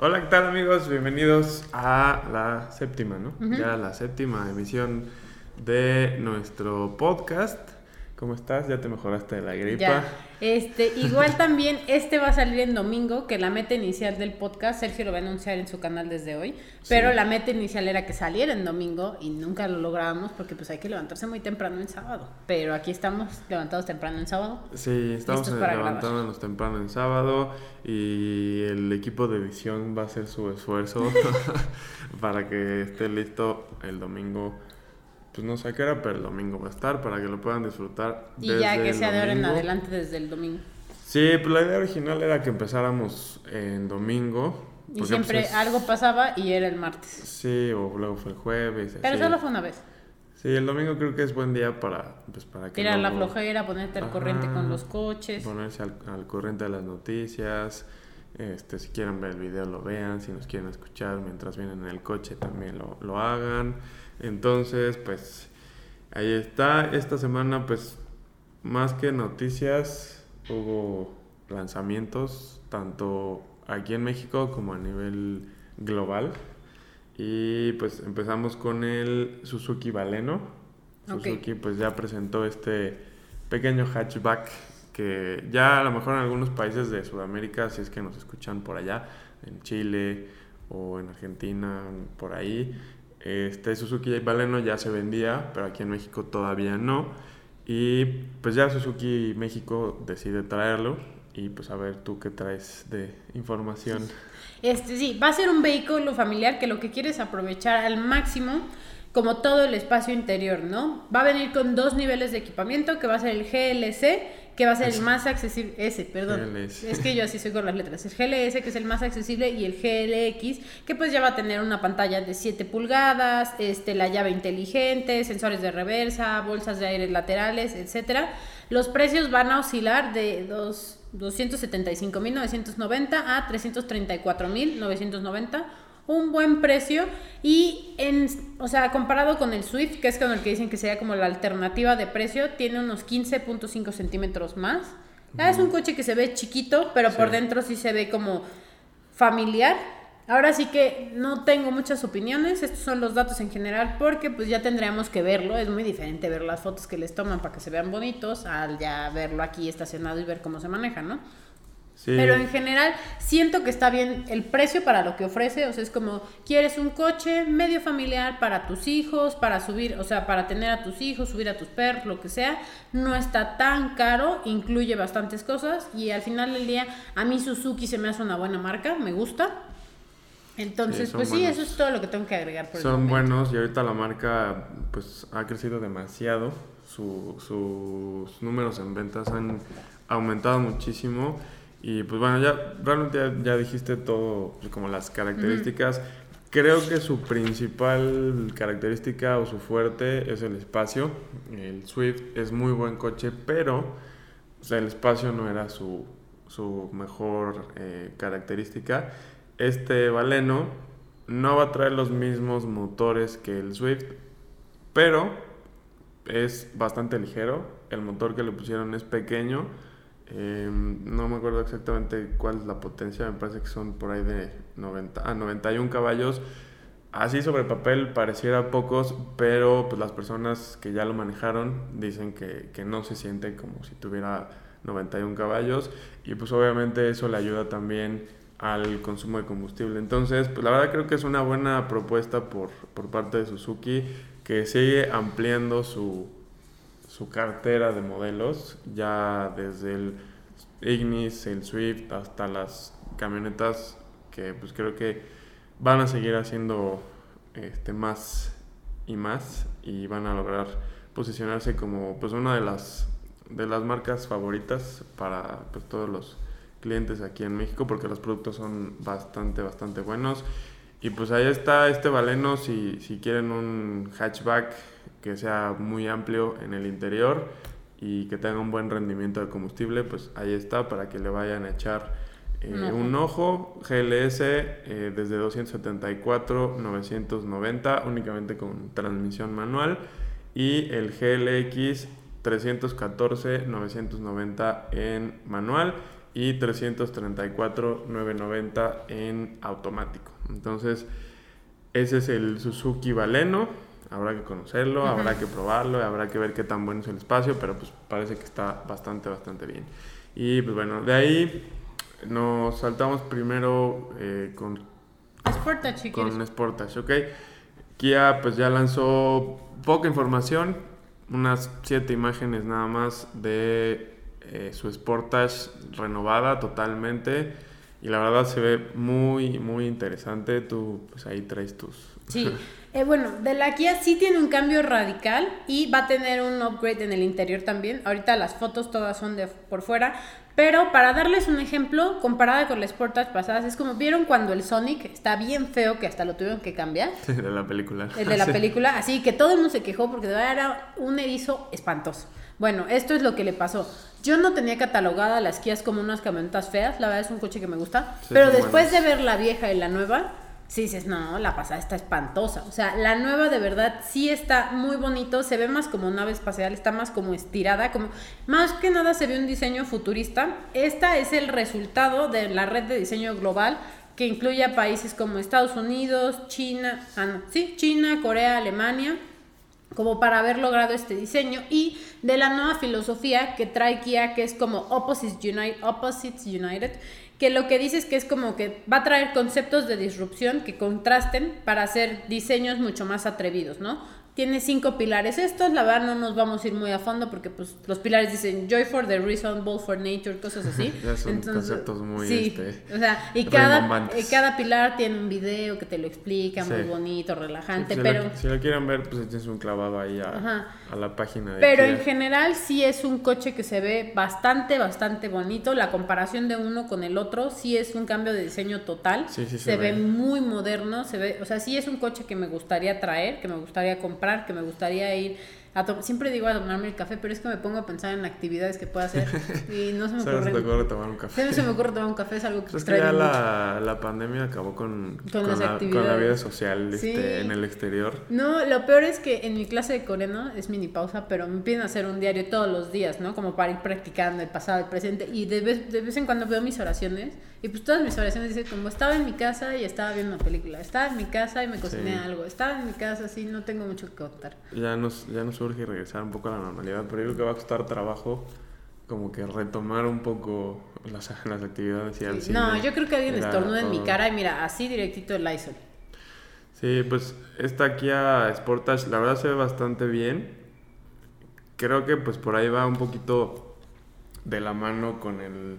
Hola, ¿qué tal amigos? Bienvenidos a la séptima, ¿no? Ya la séptima emisión de nuestro podcast. ¿Cómo estás? ¿Ya te mejoraste de la gripa? Ya. Este, igual también este va a salir en domingo, que la meta inicial del podcast, Sergio lo va a anunciar en su canal desde hoy, pero la meta inicial era que saliera en domingo y nunca lo logramos porque pues hay que levantarse muy temprano en sábado, pero aquí estamos levantados temprano en sábado. Sí, estamos levantándonos temprano en sábado y el equipo de edición va a hacer su esfuerzo para que esté listo el domingo pues no sé qué era, pero el domingo va a estar para que lo puedan disfrutar. Y ya que sea de ahora en adelante desde el domingo. Sí, pues la idea original era que empezáramos en domingo. Y siempre pues, algo pasaba y era el martes. Sí, o luego fue el jueves. Pero solo fue una vez. Sí, el domingo creo que es buen día para, pues, para que... Tirar la flojera, ponerte al corriente con los coches. Ponerse al, corriente de las noticias. Este, si quieren ver el video lo vean, si nos quieren escuchar mientras vienen en el coche también lo, lo hagan. Entonces, pues ahí está. Esta semana, pues más que noticias, hubo lanzamientos, tanto aquí en México como a nivel global. Y pues empezamos con el Suzuki Baleno. Suzuki pues ya presentó este pequeño hatchback que ya a lo mejor en algunos países de Sudamérica, si es que nos escuchan por allá, en Chile o en Argentina, por ahí, este Suzuki Baleno ya se vendía, pero aquí en México todavía no. Y pues ya Suzuki México decide traerlo. Y pues a ver tú qué traes de información. Este sí, va a ser un vehículo familiar que lo que quiere es aprovechar al máximo como todo el espacio interior, ¿no? Va a venir con dos niveles de equipamiento, que va a ser el GLC que va a ser el más accesible, ese, perdón, es que yo así soy con las letras, el GLS que es el más accesible y el GLX que pues ya va a tener una pantalla de 7 pulgadas, este, la llave inteligente, sensores de reversa, bolsas de aire laterales, etcétera. Los precios van a oscilar de dos, 275.990 a 334.990 un buen precio y en, o sea, comparado con el Swift, que es con el que dicen que sería como la alternativa de precio, tiene unos 15.5 centímetros más. Es un coche que se ve chiquito, pero por dentro sí se ve como familiar. Ahora sí que no tengo muchas opiniones, estos son los datos en general porque pues ya tendríamos que verlo, es muy diferente ver las fotos que les toman para que se vean bonitos al ya verlo aquí estacionado y ver cómo se maneja, ¿no? Pero en general siento que está bien el precio para lo que ofrece, o sea, es como quieres un coche medio familiar para tus hijos, para subir, o sea, para tener a tus hijos, subir a tus perros, lo que sea, no está tan caro, incluye bastantes cosas y al final del día a mí Suzuki se me hace una buena marca, me gusta. Entonces, pues sí, eso es todo lo que tengo que agregar. Por son buenos y ahorita la marca pues ha crecido demasiado, sus números en ventas han aumentado muchísimo y pues bueno, ya realmente ya, dijiste todo, pues, como las características. Creo que su principal característica o su fuerte es el espacio. El Swift es muy buen coche, pero el espacio no era su, su mejor eh, característica. Este Valeno no va a traer los mismos motores que el Swift, pero es bastante ligero. El motor que le pusieron es pequeño Em, no me acuerdo exactamente cuál es la potencia, me parece que son por ahí de 90, ah, 91 caballos. Así sobre papel pareciera pocos, pero pues las personas que ya lo manejaron dicen que, que no se siente como si tuviera 91 caballos y pues obviamente eso le ayuda también al consumo de combustible. Entonces, pues la verdad creo que es una buena propuesta por, por parte de Suzuki que sigue ampliando su, su cartera de modelos, ya desde el Ignis, el Swift, hasta las camionetas que pues creo que van a seguir haciendo este, más y más y van a lograr posicionarse como pues una de las de las marcas favoritas para pues, todos los clientes aquí en México porque los productos son bastante bastante buenos. Y pues ahí está este Valeno si, si quieren un hatchback que sea muy amplio en el interior y que tenga un buen rendimiento de combustible, pues ahí está para que le vayan a echar eh, un ojo. GLS eh, desde 274, 990 únicamente con transmisión manual y el GLX 314, 990 en manual y 334,990 en automático. Entonces, ese es el Suzuki Baleno. Habrá que conocerlo, habrá que probarlo, habrá que ver qué tan bueno es el espacio, pero pues parece que está bastante, bastante bien. Y pues bueno, de ahí nos saltamos primero eh, con Sportage, con Sportage, ok. Kia pues ya lanzó poca información, unas siete imágenes nada más de eh, su Sportage renovada totalmente y la verdad se ve muy muy interesante. Tú pues ahí traes tus... Sí, eh, bueno, de la Kia sí tiene un cambio radical y va a tener un upgrade en el interior también. Ahorita las fotos todas son de por fuera, pero para darles un ejemplo, comparada con las Sportage pasadas, es como vieron cuando el Sonic está bien feo que hasta lo tuvieron que cambiar. de la película. El de la película, así que todo el mundo se quejó porque de verdad era un erizo espantoso. Bueno, esto es lo que le pasó. Yo no tenía catalogada las Kias como unas camionetas feas, la verdad es un coche que me gusta, pero después de ver la vieja y la nueva, sí dices, no, la pasada está espantosa. O sea, la nueva de verdad sí está muy bonito, se ve más como nave espacial, está más como estirada, como más que nada se ve un diseño futurista. Esta es el resultado de la red de diseño global que incluye a países como Estados Unidos, China, ah, sí, China, Corea, Alemania, como para haber logrado este diseño y de la nueva filosofía que trae Kia, que es como Opposites United que lo que dice es que es como que va a traer conceptos de disrupción que contrasten para hacer diseños mucho más atrevidos, ¿no? Tiene cinco pilares estos, la verdad no nos vamos a ir muy a fondo porque pues los pilares dicen joy for the reason, ball for nature, cosas así. ya son conceptos muy sí, este, o sea, y cada, cada pilar tiene un video que te lo explica, muy bonito, relajante, si pero... si lo quieren ver, pues tienes un clavado ahí a, a la página de Pero en general sí es un coche que se ve bastante, bastante bonito. La comparación de uno con el otro sí es un cambio de diseño total. Sí, sí, se, ve muy moderno, se ve, o sea, sí es un coche que me gustaría traer, que me gustaría comprar que me gustaría ir siempre digo a tomarme el café, pero es que me pongo a pensar en actividades que puedo hacer y no se me ocurre. se ocurre tomar un café? Se me ocurre tomar un café, es algo que Es que ya la, la, pandemia acabó con, con, la, con, la, vida social este, en el exterior. No, lo peor es que en mi clase de coreano es mini pausa, pero me piden hacer un diario todos los días, ¿no? Como para ir practicando el pasado, el presente. Y de vez, de vez en cuando veo mis oraciones y pues todas mis oraciones dicen como estaba en mi casa y estaba viendo una película, estaba en mi casa y me cociné algo, estaba en mi casa, sí, no tengo mucho que contar. Ya nos, ya nos urge regresar un poco a la normalidad, pero yo creo que va a costar trabajo como que retomar un poco las, las actividades y al cine. No, yo creo que alguien estornuda en mi cara y mira, así directito el Lysol. Sí, pues esta Kia Sportage la verdad se ve bastante bien. Creo que pues por ahí va un poquito de la mano con el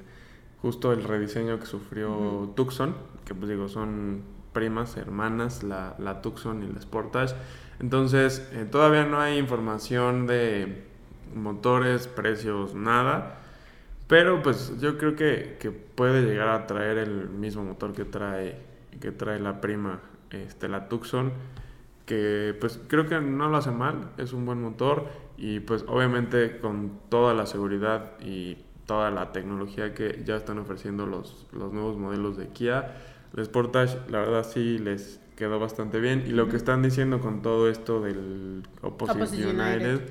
justo el rediseño que sufrió Tucson, que pues digo, son primas, hermanas, la, la Tucson y la Sportage. Entonces, eh, todavía no hay información de motores, precios, nada. Pero pues yo creo que, que, puede llegar a traer el mismo motor que trae, que trae la prima, este, la Tucson. Que pues creo que no lo hace mal, es un buen motor. Y pues obviamente con toda la seguridad y toda la tecnología que ya están ofreciendo los, los nuevos modelos de Kia. El Sportage, la verdad sí les quedó bastante bien. Y lo que están diciendo con todo esto del Opposite United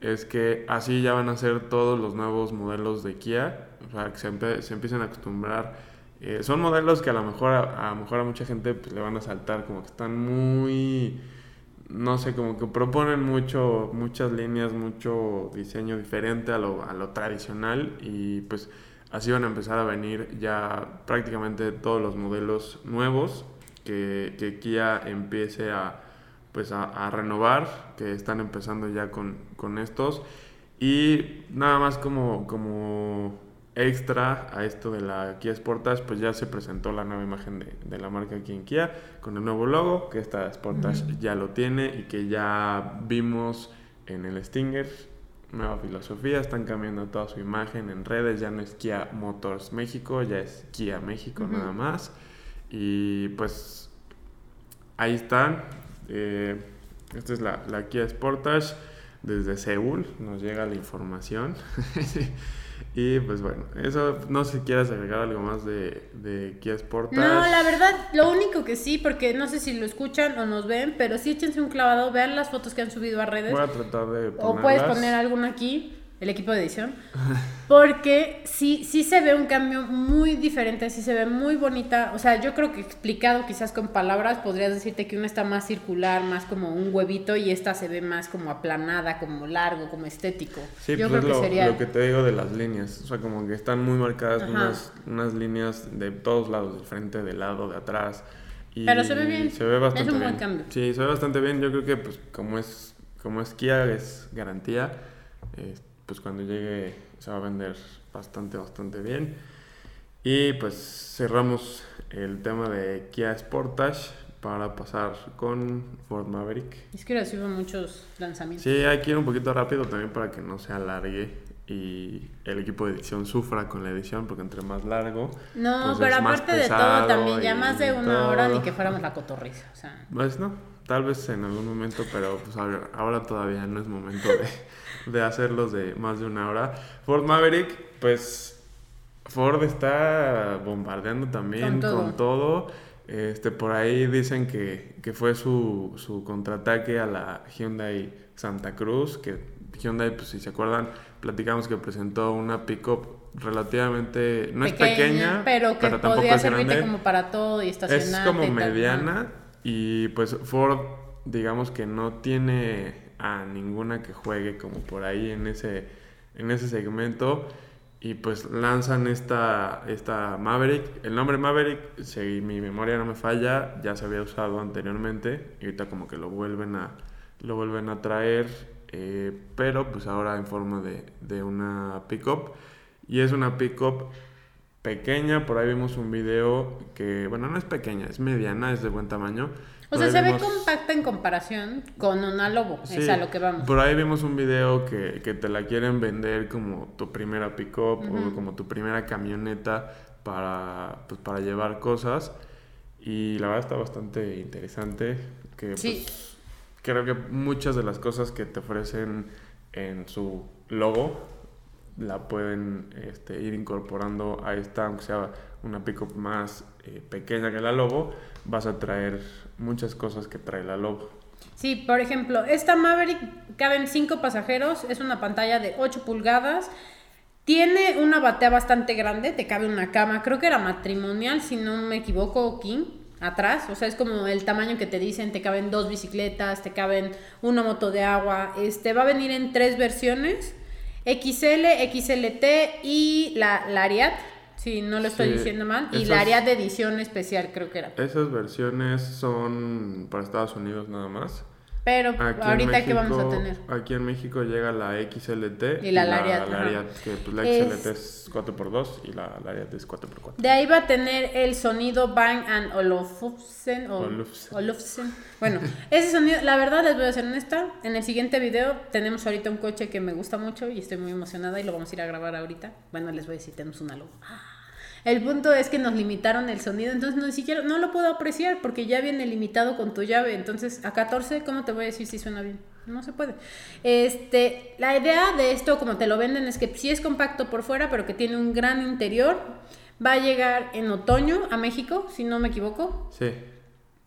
es que así ya van a ser todos los nuevos modelos de Kia. O sea, que se, se empiecen a acostumbrar. Eh, son modelos que a lo mejor a, a, lo mejor a mucha gente pues, le van a saltar, como que están muy no sé, como que proponen mucho, muchas líneas, mucho diseño diferente a lo, a lo tradicional y pues así van a empezar a venir ya prácticamente todos los modelos nuevos que, que Kia empiece a, pues a, renovar, que están empezando ya con, con estos. Y nada más como, como extra a esto de la Kia Sportage, pues ya se presentó la nueva imagen de, la marca aquí en Kia con el nuevo logo, que esta Sportage ya lo tiene y que ya vimos en el Stinger. Nueva filosofía, están cambiando toda su imagen en redes, ya no es Kia Motors México, ya es Kia México nada más. Y pues ahí están. Eh, esta es la, la Kia Sportage. Desde Seúl nos llega la información. Y pues bueno, eso no sé si quieres agregar algo más de, de Kia Sportage. No, la verdad, lo único que sí, porque no sé si lo escuchan o nos ven, pero sí échense un clavado, vean las fotos que han subido a redes. Voy a tratar de O puedes poner alguna aquí. El equipo de edición, porque sí, sí se ve un cambio muy diferente, sí se ve muy bonita. O sea, yo creo que explicado quizás con palabras podrías decirte que una está más circular, más como un huevito, y esta se ve más como aplanada, como largo, como estético. Sí, yo pues creo es que lo, sería... lo que te digo de las líneas. O sea, como que están muy marcadas Ajá. unas, unas líneas de todos lados, del frente, del lado, de atrás. Y Pero se ve bien. Se ve bastante Es un buen bien. cambio. Sí, se ve bastante bien. Yo creo que pues como es, como es Kia, es garantía. eh, pues cuando llegue se va a vender bastante, bastante bien. Y pues cerramos el tema de Kia Sportage para pasar con Ford Maverick. Es que ahora sí hubo muchos lanzamientos. Sí, hay que ir un poquito rápido también para que no se alargue y el equipo de edición sufra con la edición porque entre más largo. No, pues pero aparte de todo, también ya más de una hora ni todo. que fuéramos la cotorriza. O sea, Pues no, tal vez en algún momento, pero pues ahora, ahora todavía no es momento de, de hacerlos de más de una hora. Ford Maverick, pues Ford está bombardeando también Con todo. con todo. Este, por ahí dicen que, que fue su, su contraataque a la Hyundai Santa Cruz, que Hyundai, pues si se acuerdan, platicamos que presentó una pickup relativamente, no es pequeña, pero que tampoco podría es servirte grande. como para todo y Es estacionarte. como y tal, ¿no? mediana y pues Ford digamos que no tiene a ninguna que juegue como por ahí en ese en ese segmento. Y pues lanzan esta esta Maverick, el nombre Maverick, si mi memoria no me falla, ya se había usado anteriormente. Y ahorita como que lo vuelven a lo vuelven a traer. Eh, pero pues ahora en forma de, de una pickup. Y es una pickup pequeña, por ahí vimos un video que, bueno, no es pequeña, es mediana, es de buen tamaño. O Por sea, se ve compacta en comparación con una Lobo. Sí, es a lo que vamos. Por ahí vimos un video que, que te la quieren vender como tu primera pick-up Ujú. o como tu primera camioneta para, pues, para llevar cosas. Y la verdad está bastante interesante. Que, Sí. pues, creo que muchas de las cosas que te ofrecen en su logo la pueden este, ir incorporando a esta, aunque sea una pickup más eh, pequeña que la Lobo, vas a traer muchas cosas que trae la Lobo. Sí, por ejemplo, esta Maverick caben cinco pasajeros, es una pantalla de 8 pulgadas, tiene una batea bastante grande, te cabe una cama, creo que era matrimonial, si no me equivoco, King, atrás, o sea, es como el tamaño que te dicen, te caben dos bicicletas, te caben una moto de agua, este va a venir en tres versiones, XL, XLT y la Lariat, si no lo estoy Sí, diciendo mal, y esas- Lariat de edición especial creo que era. Esas versiones son para Estados Unidos nada más. Pero Aquí ahorita qué vamos a México- tener. Aquí en México llega la XLT Y la Lariat, ajá. Lariat, que pues la Es- XLT es 4x2 y la Lariat es 4x4. De ahí va a tener el sonido Bang and Olufsen. o- Olufsen. Olufsen. Bueno, ese sonido, la verdad les voy a ser honesta. En el siguiente video tenemos ahorita un coche que me gusta mucho y estoy muy emocionada y lo vamos a ir a grabar ahorita. Bueno, les voy a decir, tenemos una logo. El punto es que nos limitaron el sonido, entonces no, ni siquiera, no lo puedo apreciar porque ya viene limitado con tu llave. Entonces, a 14, ¿cómo te voy a decir si suena bien? No se puede. Este, la idea de esto, como te lo venden, es que sí es compacto por fuera, pero que tiene un gran interior. Va a llegar en otoño a México, si no me equivoco. Sí.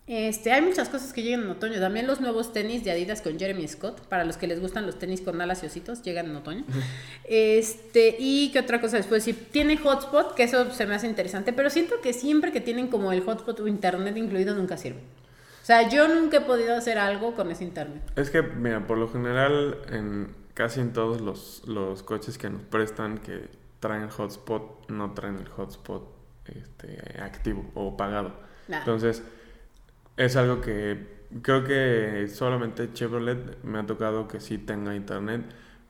Este, hay muchas cosas que llegan en otoño. También los nuevos tenis de Adidas con Jeremy Scott. Para los que les gustan los tenis con alas y ositos, llegan en otoño. Este, y qué otra cosa después. Si tiene hotspot, que eso se me hace interesante. Pero siento que siempre que tienen como el hotspot o internet incluido, nunca sirve. O sea, yo nunca he podido hacer algo con ese internet. Es que, mira, por lo general, en casi en todos los, los coches que nos prestan que traen hotspot, no traen el hotspot este, activo o pagado. Nah. Entonces, es algo que creo que solamente Chevrolet me ha tocado que sí tenga internet.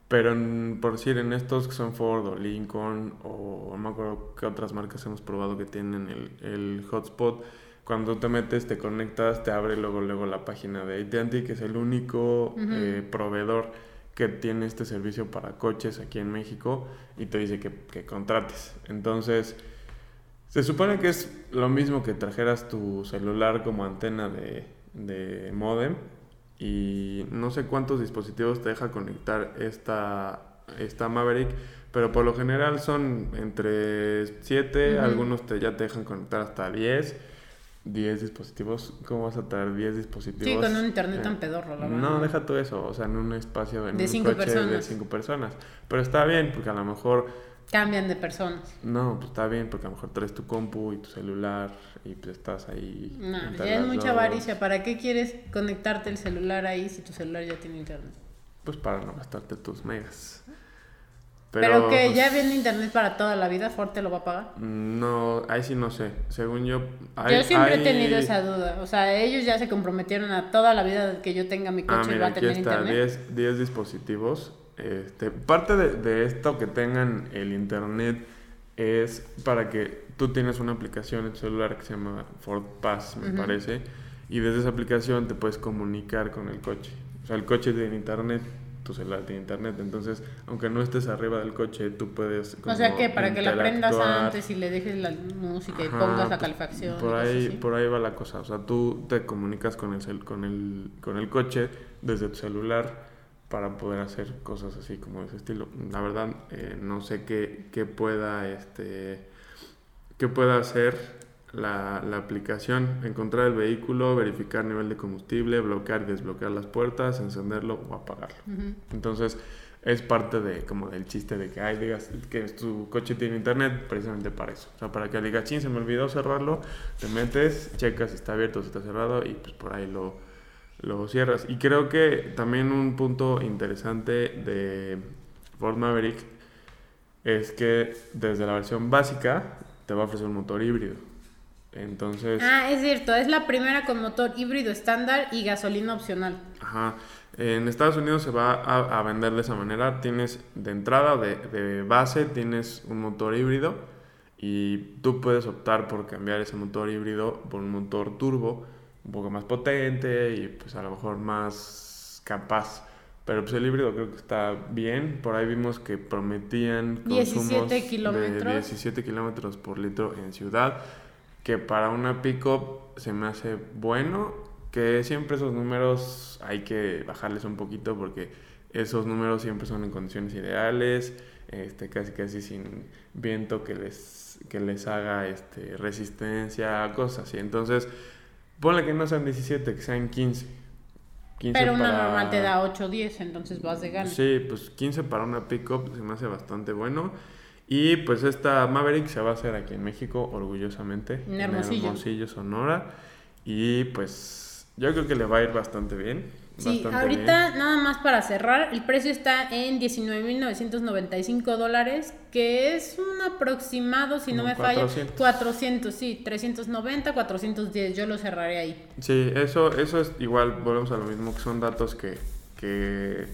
Pero en- por decir, en estos que son Ford o Lincoln o no me acuerdo qué otras marcas hemos probado que tienen el, el hotspot, cuando te metes, te conectas, te abre luego, luego la página de AT&T, que es el único eh, proveedor que tiene este servicio para coches aquí en México y te dice que, que contrates. Entonces, se supone que es lo mismo que trajeras tu celular como antena de, de modem y no sé cuántos dispositivos te deja conectar esta, esta Maverick, pero por lo general son entre 7, Ujú. algunos te, ya te dejan conectar hasta 10 10 dispositivos, ¿cómo vas a traer 10 dispositivos? Sí, con un internet eh, tan pedorro, la verdad. No, deja todo eso, o sea, en un espacio, en De un cinco coche de personas. 5 personas. Pero está bien, porque a lo mejor, Cambian de personas. no, pues está bien, porque a lo mejor traes tu compu y tu celular y pues estás ahí. No, entre ya es mucha avaricia. ¿Para qué quieres conectarte el celular ahí si tu celular ya tiene internet? Pues para no gastarte tus megas. Pero, que pues, ya viene internet para toda la vida, Ford te lo va a pagar. No, ahí sí no sé. Según yo. hay- yo siempre hay- he tenido esa duda. O sea, ellos ya se comprometieron a toda la vida que yo tenga mi Ah, coche y mira, va a aquí tener está, internet. 10, 10 dispositivos. Este, parte de, de esto que tengan el internet es para que tú tienes una aplicación en tu celular que se llama Ford Pass, me Ujú. parece, y desde esa aplicación te puedes comunicar con el coche. O sea, el coche tiene internet, tu celular tiene internet, entonces, aunque no estés arriba del coche, tú puedes... O sea como que para que la prendas antes y le dejes la música y Ajá, pongas la calefacción. Por ahí, así. por ahí va la cosa. O sea, tú te comunicas con el, cel- con el, con el coche desde tu celular para poder hacer cosas así como de ese estilo. La verdad, eh, no sé qué, qué pueda este qué pueda hacer la, la aplicación. Encontrar el vehículo, verificar nivel de combustible, bloquear y desbloquear las puertas, encenderlo o apagarlo. Entonces, es parte de como del chiste de que ay, digas que tu coche tiene internet precisamente para eso. O sea, para que digas, ching, se me olvidó cerrarlo, te metes, checas si está abierto, si está cerrado y pues por ahí lo, lo cierras. Y creo que también un punto interesante de Ford Maverick es que desde la versión básica te va a ofrecer un motor híbrido. Entonces, Ah, es cierto, es la primera con motor híbrido estándar y gasolina opcional. Ajá. En Estados Unidos se va a, a vender de esa manera. Tienes de entrada, de, de base, tienes un motor híbrido y tú puedes optar por cambiar ese motor híbrido por un motor turbo un poco más potente y pues a lo mejor más capaz. Pero pues el híbrido creo que está bien. Por ahí vimos que prometían 17 consumos de kilómetros. 17 kilómetros por litro en ciudad. Que para una pick-up se me hace bueno. Que siempre esos números hay que bajarles un poquito porque esos números siempre son en condiciones ideales. Este, casi casi sin viento que les, que les haga este, resistencia, cosas así. Entonces, ponle que no sean 17, que sean 15. 15 Pero una para- normal te da 8 o 10, entonces vas de gana. Sí, pues 15 para una pickup se me hace bastante bueno. Y pues esta Maverick se va a hacer aquí en México, orgullosamente. En Hermosillo. Hermosillo, Sonora. Y pues yo creo que le va a ir bastante bien. Sí, ahorita bien. nada más para cerrar, el precio está en 19.995 dólares, que es un aproximado, si no me falla, 400. 400, sí, 390, 410, yo lo cerraré ahí. Sí, eso, eso es igual, volvemos a lo mismo, que son datos que, que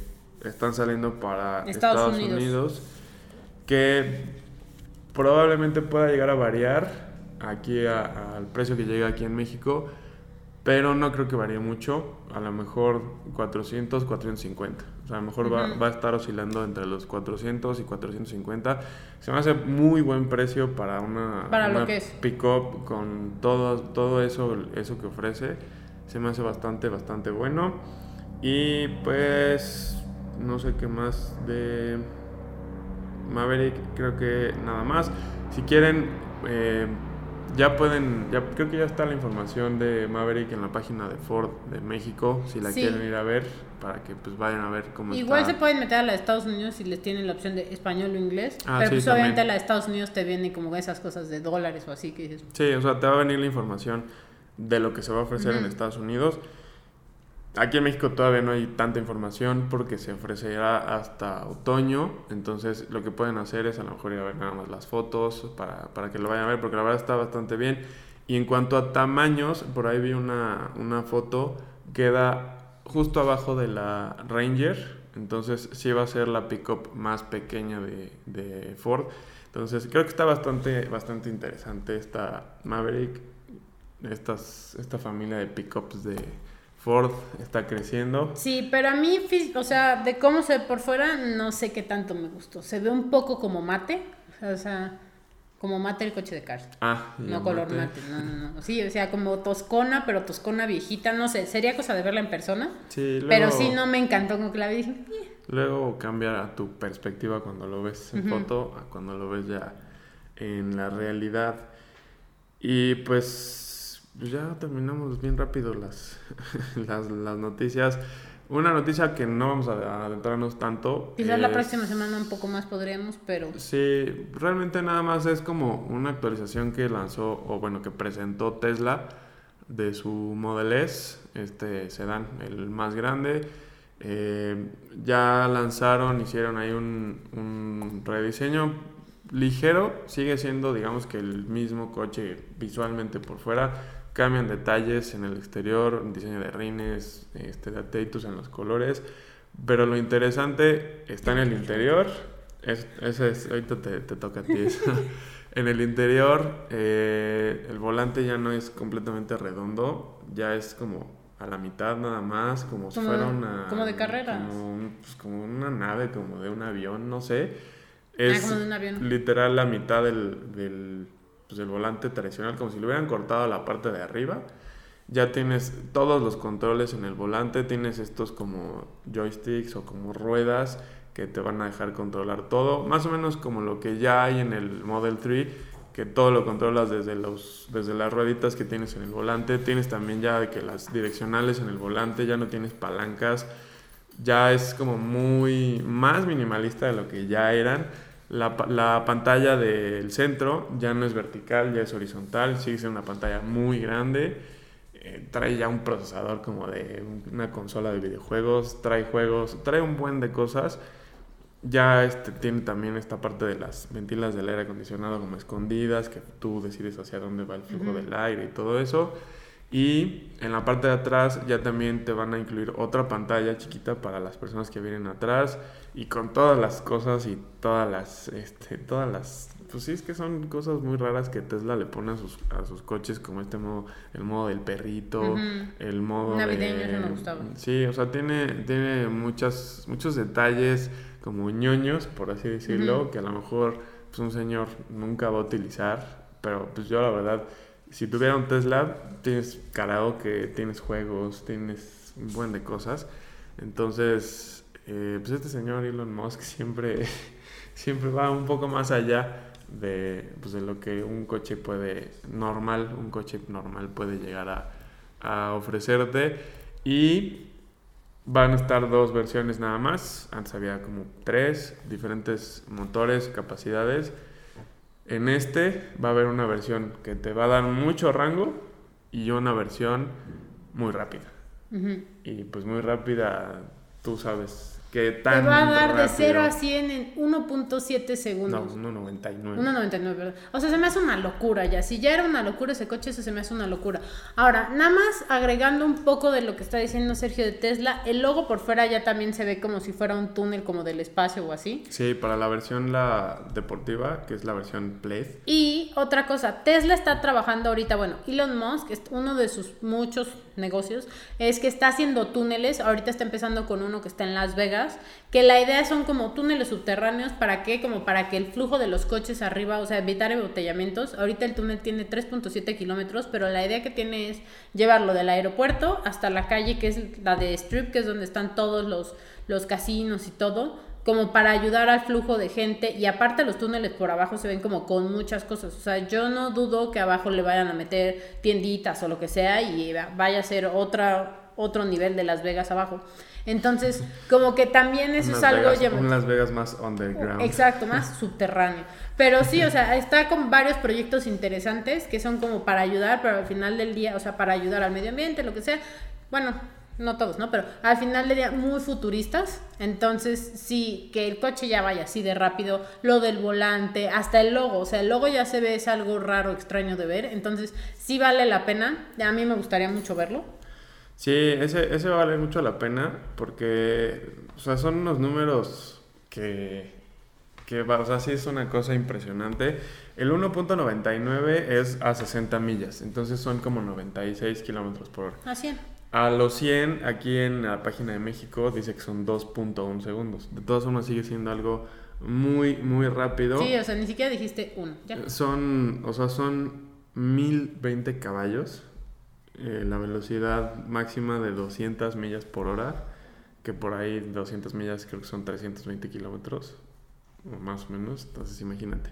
están saliendo para Estados Estados, Unidos. Unidos. que probablemente pueda llegar a variar aquí al precio que llega aquí en México, pero no creo que varíe mucho, a lo mejor 400, 450. O sea, a lo mejor va, va a estar oscilando entre los 400 y 450. Se me hace muy buen precio para una, Para lo una que es. pick-up con todo, todo eso, eso que ofrece. Se me hace bastante, bastante bueno. Y pues, no sé qué más de Maverick, creo que nada más. Si quieren, eh, ya pueden, ya creo que ya está la información de Maverick en la página de Ford de México, si la Sí. quieren ir a ver, para que pues vayan a ver cómo Igual está. se pueden meter a la de Estados Unidos si les tienen la opción de español o inglés, Ah, pero sí, pues obviamente la de Estados Unidos te viene como esas cosas de dólares o así que dices, Sí, o sea, te va a venir la información de lo que se va a ofrecer en. Estados Unidos. Aquí en México todavía no hay tanta información porque se ofrecerá hasta otoño. Entonces lo que pueden hacer es a lo mejor ir a ver nada más las fotos para, para que lo vayan a ver porque la verdad está bastante bien. Y en cuanto a tamaños, por ahí vi una, una foto, queda justo abajo de la Ranger. Entonces sí va a ser la pickup más pequeña de, de Ford. Entonces creo que está bastante, bastante interesante esta Maverick. Estas, esta familia de pickups de Ford está creciendo. Sí, pero a mí, o sea, de cómo se ve por fuera, no sé qué tanto me gustó. Se ve un poco como mate, o sea, como mate el coche de Cars. Ah, No color mate, no, no, no. Sí, o sea, como toscona, pero toscona viejita, no sé, sería cosa de verla en persona. Sí, luego, Pero sí, no me encantó como que la vi dije, "Eh". Luego cambia tu perspectiva cuando lo ves en foto a cuando lo ves ya en la realidad. Y pues ya terminamos bien rápido las, las, las noticias. Una noticia que no vamos a adentrarnos tanto. Quizás la próxima semana un poco más podríamos, pero... Sí, realmente nada más es como una actualización que lanzó, o bueno, que presentó Tesla de su Model S, este sedán, el más grande. Eh, ya lanzaron, hicieron ahí un, un rediseño ligero, sigue siendo digamos que el mismo coche visualmente por fuera, cambian detalles en el exterior, diseño de rines, este, de ateitos en los colores, pero lo interesante está en el interior, es, ese es, ahorita te, te toca a ti eso. En el interior, eh, el volante ya no es completamente redondo, ya es como a la mitad nada más, como si fuera una... como de carreras. Como, un- pues, como una nave, como de un avión, no sé. Ah, Es como de un avión. literal la mitad del, del, pues, del volante tradicional, como si le hubieran cortado la parte de arriba. Ya tienes todos los controles en el volante, tienes estos como joysticks o como ruedas que te van a dejar controlar todo, más o menos como lo que ya hay en el Model 3, que todo lo controlas desde, los, desde las rueditas que tienes en el volante, tienes también ya que las direccionales en el volante, ya no tienes palancas, ya es como muy más minimalista de lo que ya eran. La, la pantalla del centro ya no es vertical, ya es horizontal, sigue siendo una pantalla muy grande. Eh, trae ya un procesador como de una consola de videojuegos, trae juegos, trae un buen de cosas. Ya este, tiene también esta parte de las ventilas del aire acondicionado como escondidas, que tú decides hacia dónde va el flujo del aire y todo eso. Y en la parte de atrás ya también te van a incluir otra pantalla chiquita para las personas que vienen atrás y con todas las cosas y todas las, este, todas las, pues sí es que son cosas muy raras que Tesla le pone a sus, a sus coches como este modo, el modo del perrito, Ujú. el modo Navideño, de- me gustaba. Sí, o sea, tiene, tiene muchas, muchos detalles como ñoños, por así decirlo, Ujú. que a lo mejor pues, un señor nunca va a utilizar, pero pues yo la verdad, si tuviera un Tesla, tienes karaoke, tienes juegos, tienes un buen de cosas. Entonces, eh, pues este señor Elon Musk siempre, siempre va un poco más allá de, pues, de lo que un coche puede, normal, un coche normal puede llegar a, a ofrecerte. Y van a estar dos versiones nada más. Antes había como tres diferentes motores, capacidades. En este va a haber una versión que te va a dar mucho rango y una versión muy rápida. Y pues muy rápida, tú sabes que Te tan va a dar de rápido- 0 a 100 en 1.7 segundos. No, 1.99. 1.99, perdón. O sea, se me hace una locura ya. Si ya era una locura ese coche, eso se me hace una locura. Ahora, nada más agregando un poco de lo que está diciendo Sergio de Tesla, el logo por fuera ya también se ve como si fuera un túnel como del espacio o así. Sí, para la versión la deportiva, que es la versión Play. Y otra cosa, Tesla está trabajando ahorita, bueno, Elon Musk, es uno de sus muchos negocios, es que está haciendo túneles, ahorita está empezando con uno que está en Las Vegas, que la idea son como túneles subterráneos, ¿para qué? Como para que el flujo de los coches arriba, o sea, evitar embotellamientos. Ahorita el túnel tiene 3.7 kilómetros, pero la idea que tiene es llevarlo del aeropuerto hasta la calle, que es la de Strip, que es donde están todos los, los casinos y todo como para ayudar al flujo de gente y aparte los túneles por abajo se ven como con muchas cosas, o sea, yo no dudo que abajo le vayan a meter tienditas o lo que sea y va- vaya a ser otra otro nivel de Las Vegas abajo. Entonces, como que también eso Unas es algo Vegas- llamativo. un Las Vegas más underground. Exacto, más subterráneo. Pero sí, o sea, está con varios proyectos interesantes que son como para ayudar, pero al final del día, o sea, para ayudar al medio ambiente, lo que sea. Bueno, no todos, ¿no? Pero al final del día muy futuristas. Entonces, sí, que el coche ya vaya así de rápido, lo del volante, hasta el logo, o sea, el logo ya se ve, es algo raro, extraño de ver. Entonces, sí vale la pena. A mí me gustaría mucho verlo. Sí, ese, ese vale mucho la pena porque, o sea, son unos números que, que o sea, sí es una cosa impresionante. El 1.99 es a 60 millas, entonces son como 96 kilómetros por hora. Así. A los 100, aquí en la página de México, dice que son 2.1 segundos. De todas formas, sigue siendo algo muy, muy rápido. Sí, o sea, ni siquiera dijiste uno. Ya. Son, o sea, son 1020 caballos. Eh, la velocidad máxima de 200 millas por hora. Que por ahí 200 millas creo que son 320 kilómetros. O más o menos. Entonces imagínate.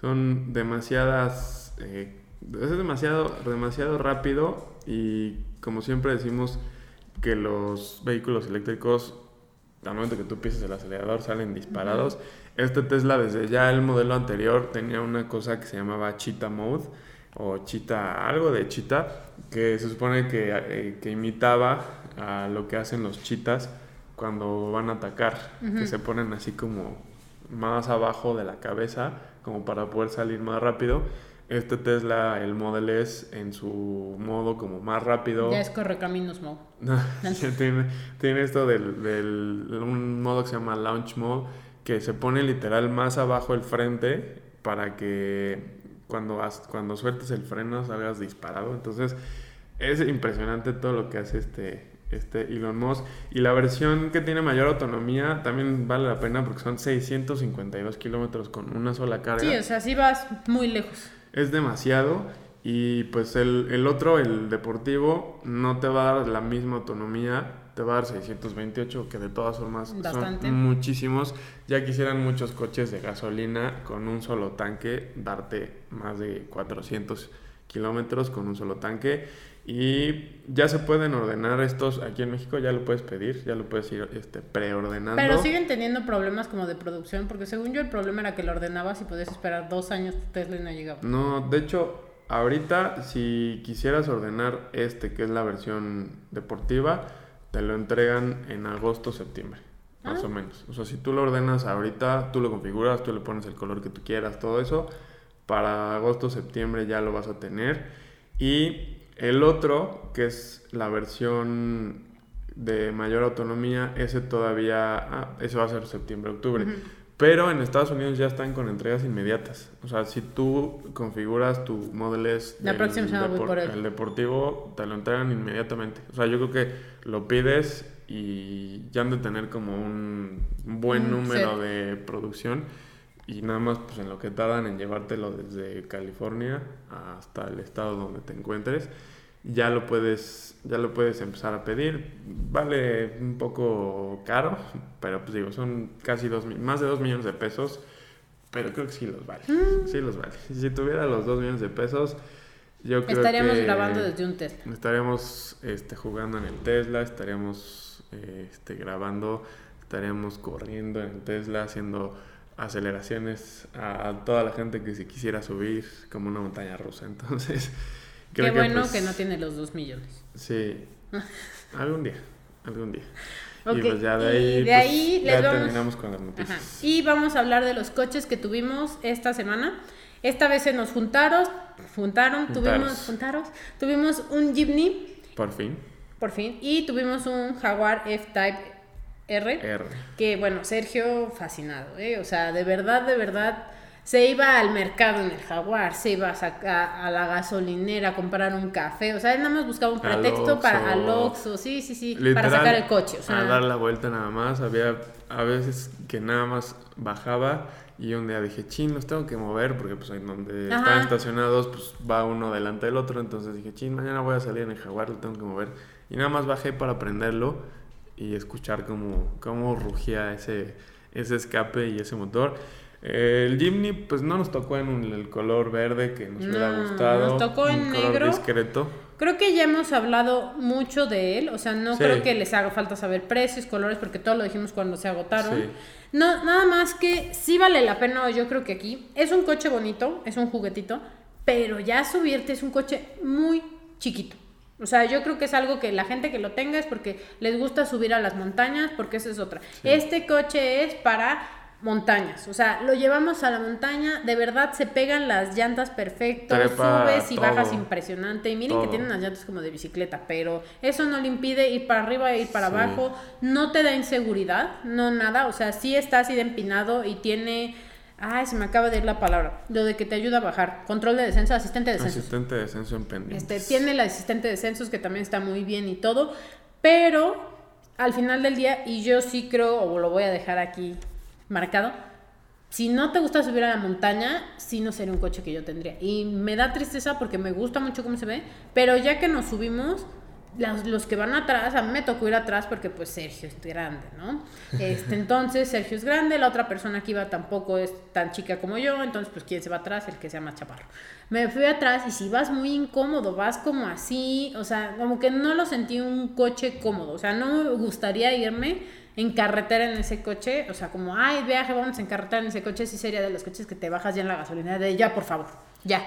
Son demasiadas... eh, es demasiado, demasiado rápido y como siempre decimos que los vehículos eléctricos, al momento que tú pises el acelerador, salen disparados. Este Tesla desde ya el modelo anterior tenía una cosa que se llamaba Cheetah Mode o Cheetah, algo de Cheetah, que se supone que, eh, que imitaba a lo que hacen los chitas cuando van a atacar, que se ponen así como más abajo de la cabeza, como para poder salir más rápido. Este Tesla, el Model S, en su modo como más rápido. Ya es correcaminos mode. tiene, tiene, esto del, del, un modo que se llama Launch Mode, que se pone literal más abajo el frente para que cuando, cuando sueltes el freno salgas disparado. Entonces es impresionante todo lo que hace este, este Elon Musk. Y la versión que tiene mayor autonomía también vale la pena porque son 652 kilómetros con una sola carga. Sí, o sea, sí vas muy lejos. Es demasiado. Y pues el, el otro, el deportivo, no te va a dar la misma autonomía. Te va a dar 628, que de todas formas son muchísimos. Ya quisieran muchos coches de gasolina con un solo tanque darte más de 400 kilómetros con un solo tanque. Y ya se pueden ordenar estos aquí en México, ya lo puedes pedir, ya lo puedes ir este, preordenando. Pero siguen teniendo problemas como de producción, porque según yo el problema era que lo ordenabas y podías esperar dos años, Tesla no llegaba. No, de hecho, ahorita si quisieras ordenar este, que es la versión deportiva, te lo entregan en agosto, septiembre, más ah. o menos. O sea, si tú lo ordenas ahorita, tú lo configuras, tú le pones el color que tú quieras, todo eso, para agosto, septiembre ya lo vas a tener. Y el otro, que es la versión de mayor autonomía, ese todavía, ah, ese va a ser septiembre-octubre. Pero en Estados Unidos ya están con entregas inmediatas. O sea, si tú configuras tu Model S la próxima por el deportivo, te lo entregan inmediatamente. O sea, yo creo que lo pides y ya han de tener como un buen número de producción y nada más pues en lo que tardan en llevártelo desde California hasta el estado donde te encuentres ya lo puedes ya lo puedes empezar a pedir vale un poco caro pero pues digo son casi dos más de dos millones de pesos pero creo que sí los vale mm. sí los vale si tuviera los dos millones de pesos yo creo estaríamos grabando desde un Tesla estaríamos este jugando en el Tesla estaríamos este grabando estaríamos corriendo en el Tesla haciendo aceleraciones a, toda la gente que se quisiera subir como una montaña rusa. Entonces, Qué bueno pues, que no tiene los dos millones. Sí, algún día, algún día. Y pues ya de ahí, pues, ya terminamos con las noticias. Y vamos a hablar de los coches que tuvimos esta semana. Esta vez se nos juntaron, juntaron, tuvimos, juntaron, tuvimos un Jeepney. Por fin. Por fin. Y tuvimos un Jaguar F-Type R, Que bueno, Sergio fascinado, ¿eh? O sea, de verdad, de verdad, se iba al mercado en el Jaguar, se iba a, a la gasolinera a comprar un café, o sea, él nada más buscaba un pretexto para al Oxxo, sí, sí, sí, para sacar el coche. O sea, a dar la vuelta nada más, había a veces que nada más bajaba y un día dije, chin, los tengo que mover porque pues en donde están estacionados pues va uno delante del otro, entonces dije, chin, mañana voy a salir en el Jaguar, lo tengo que mover. Y nada más bajé para prenderlo y escuchar cómo, cómo rugía ese, ese escape y ese motor. El Jimny, pues no nos tocó en el color verde que nos hubiera gustado. Nos tocó en negro. discreto. Creo que ya hemos hablado mucho de él, o sea, no creo que les haga falta saber precios, colores, porque todo lo dijimos cuando se agotaron. No, nada más que sí vale la pena, yo creo que aquí es un coche bonito, es un juguetito, pero ya subirte es un coche muy chiquito. O sea, yo creo que es algo que la gente que lo tenga es porque les gusta subir a las montañas, porque esa es otra. Este coche es para montañas, o sea, lo llevamos a la montaña, de verdad se pegan las llantas perfecto, subes y bajas impresionante, y miren que tienen las llantas como de bicicleta, pero eso no le impide ir para arriba e ir para abajo, no te da inseguridad, no nada, o sea, sí está así de empinado y tiene Ay, se me acaba de ir la palabra. Lo de que te ayuda a bajar. Control de descenso, asistente de descenso. Asistente de descenso en pendientes. Este, tiene el asistente de descensos que también está muy bien y todo. Pero al final del día, y yo sí creo, o lo voy a dejar aquí marcado, si no te gusta subir a la montaña, sí no sería un coche que yo tendría. Y me da tristeza porque me gusta mucho cómo se ve, pero ya que nos subimos, los, los que van atrás, a mí me tocó ir atrás porque pues Sergio es grande, ¿no? Este, entonces Sergio es grande, la otra persona que iba tampoco es tan chica como yo, entonces pues quién se va atrás, el que sea más chaparro. Me fui atrás y si vas muy incómodo, vas como así, o sea, como que no lo sentí un coche cómodo, o sea, no me gustaría irme en carretera en ese coche, o sea, como, ay, viaje, vamos en carretera en ese coche, sí sería de los coches que te bajas ya en la gasolina, de ya, por favor, ya,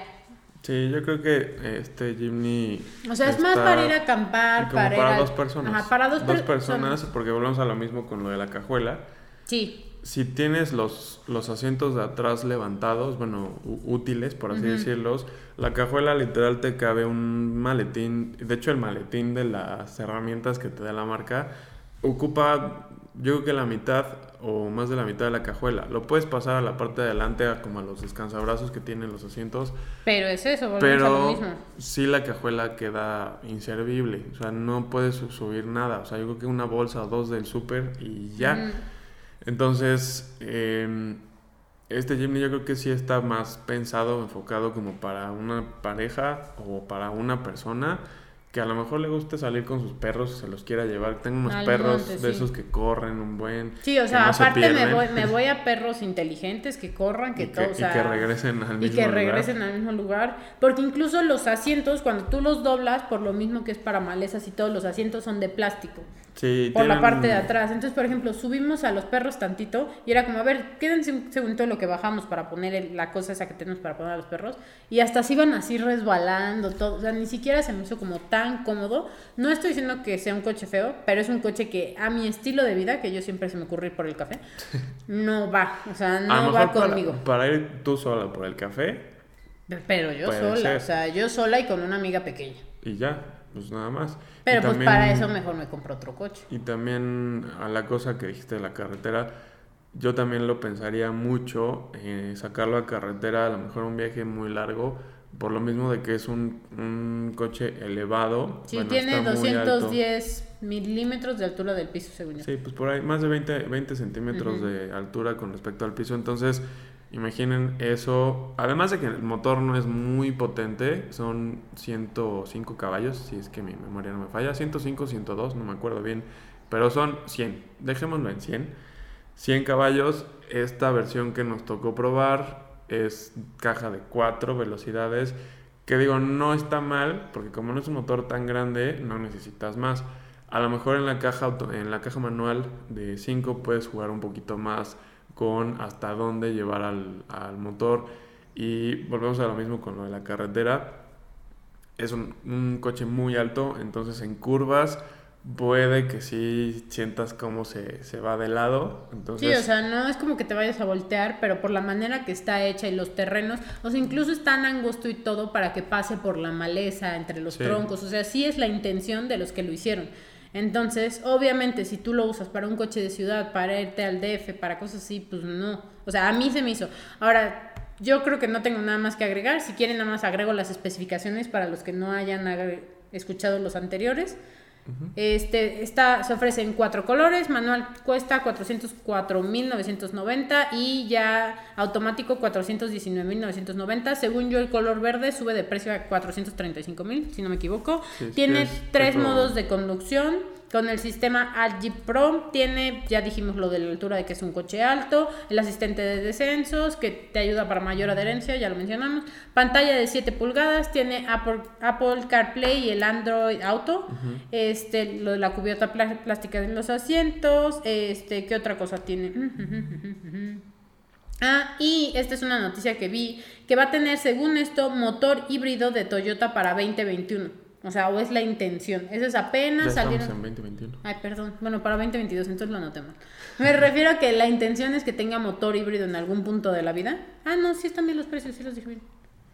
Sí, yo creo que este Jimny. o sea, es más para ir a acampar, para, ir para al- dos personas. Ajá, para dos, per- personas, son- porque volvemos a lo mismo con lo de la cajuela. Sí, Si tienes los, los asientos de atrás levantados, bueno, útiles, por así Ujú. decirlos, la cajuela literal te cabe un maletín. De hecho, el maletín de las herramientas que te da la marca ocupa, yo creo que la mitad o más de la mitad de la cajuela. Lo puedes pasar a la parte de adelante, como a los descansabrazos que tienen los asientos, pero es eso, volvemos a lo pero mismo. sí la cajuela queda inservible. O sea, no puedes su- subir nada. O sea, yo creo que una bolsa o dos del súper y ya. Entonces, eh, este Jimny yo creo que sí está más pensado, enfocado como para una pareja o para una persona que a lo mejor le guste salir con sus perros, se los quiera llevar. Tengo unos Al perros monte, de sí. esos que corren un buen. Sí, o que sea, no se aparte me pierden, voy, me voy a perros inteligentes que corran, que y, todo, que, o y sea, que regresen al y mismo que lugar. regresen al mismo lugar, porque incluso los asientos cuando tú los doblas, por lo mismo que es para malezas y todos los asientos son de plástico. Sí, por la tienen- parte de atrás. Entonces, por ejemplo, subimos a los perros tantito y era como, a ver, quédense un segundo lo que bajamos para poner el- la cosa esa que tenemos para poner a los perros. Y hasta se iban así resbalando, todo. O sea, ni siquiera se me hizo como tan cómodo. No estoy diciendo que sea un coche feo, pero es un coche que a mi estilo de vida, que yo siempre se me ocurre ir por el café, no va. O sea, a lo no mejor va para- conmigo. Para, ir tú sola por el café Pero yo sola, ser. o sea, yo sola y con una amiga pequeña. y ya, pues nada más. Pero Y pues también- para eso mejor me compro otro coche. Y también a la cosa que dijiste de la carretera, yo también lo pensaría mucho, eh, sacarlo a carretera, a lo mejor un viaje muy largo, por lo mismo de que es un, un coche elevado. Sí, bueno, tiene está muy alto. 210 milímetros de altura del piso, según yo. Sí, pues por ahí más de 20, 20 centímetros Ujú. de altura con respecto al piso. Entonces, imaginen eso. Además de que el motor no es muy potente, son 105 caballos, si es que mi memoria no me falla. 105, 102, no me acuerdo bien. Pero son 100. Dejémoslo en 100. 100 caballos. Esta versión que nos tocó probar es caja de 4 velocidades. Que digo, no está mal, porque como no es un motor tan grande, no necesitas más. A lo mejor en la caja, en la caja manual de 5 puedes jugar un poquito más con hasta dónde llevar al, motor. Y volvemos a lo mismo con lo de la carretera. Es un coche muy alto, entonces en curvas puede que sí sientas cómo se, se va de lado. Entonces, Sí, o sea, no es como que te vayas a voltear, pero por la manera que está hecha y los terrenos, o sea, incluso es tan angosto y todo para que pase por la maleza entre los Sí. troncos, o sea, sí es la intención de los que lo hicieron. Entonces, obviamente, si tú lo usas para un coche de ciudad, para irte al DF, para cosas así, pues no. O sea, a mí se me hizo. Ahora, yo creo que no tengo nada más que agregar. Si quieren, nada más agrego las especificaciones para los que no hayan escuchado los anteriores. Este, esta se ofrece en cuatro colores, manual cuesta 404.990 y ya automático 419.990. Según yo el color verde sube de precio a 435.000, si no me equivoco. Sí, Tiene es tres modos de conducción. Con el sistema Algi Pro tiene, ya dijimos lo de la altura de que es un coche alto, el asistente de descensos que te ayuda para mayor adherencia, ya lo mencionamos, pantalla de 7 pulgadas, tiene Apple, Apple CarPlay y el Android Auto, este, lo de la cubierta plá- plástica de los asientos, este, ¿qué otra cosa tiene? Ah, y esta es una noticia que vi, que va a tener, según esto, motor híbrido de Toyota para 2021. O sea, o es la intención. Eso es ya apenas estamos salieron. en 2021. Ay, perdón. Bueno, para 2022, entonces lo anoté mal. Me refiero a que la intención es que tenga motor híbrido en algún punto de la vida. Ah, no, sí están bien los precios, sí los dije bien.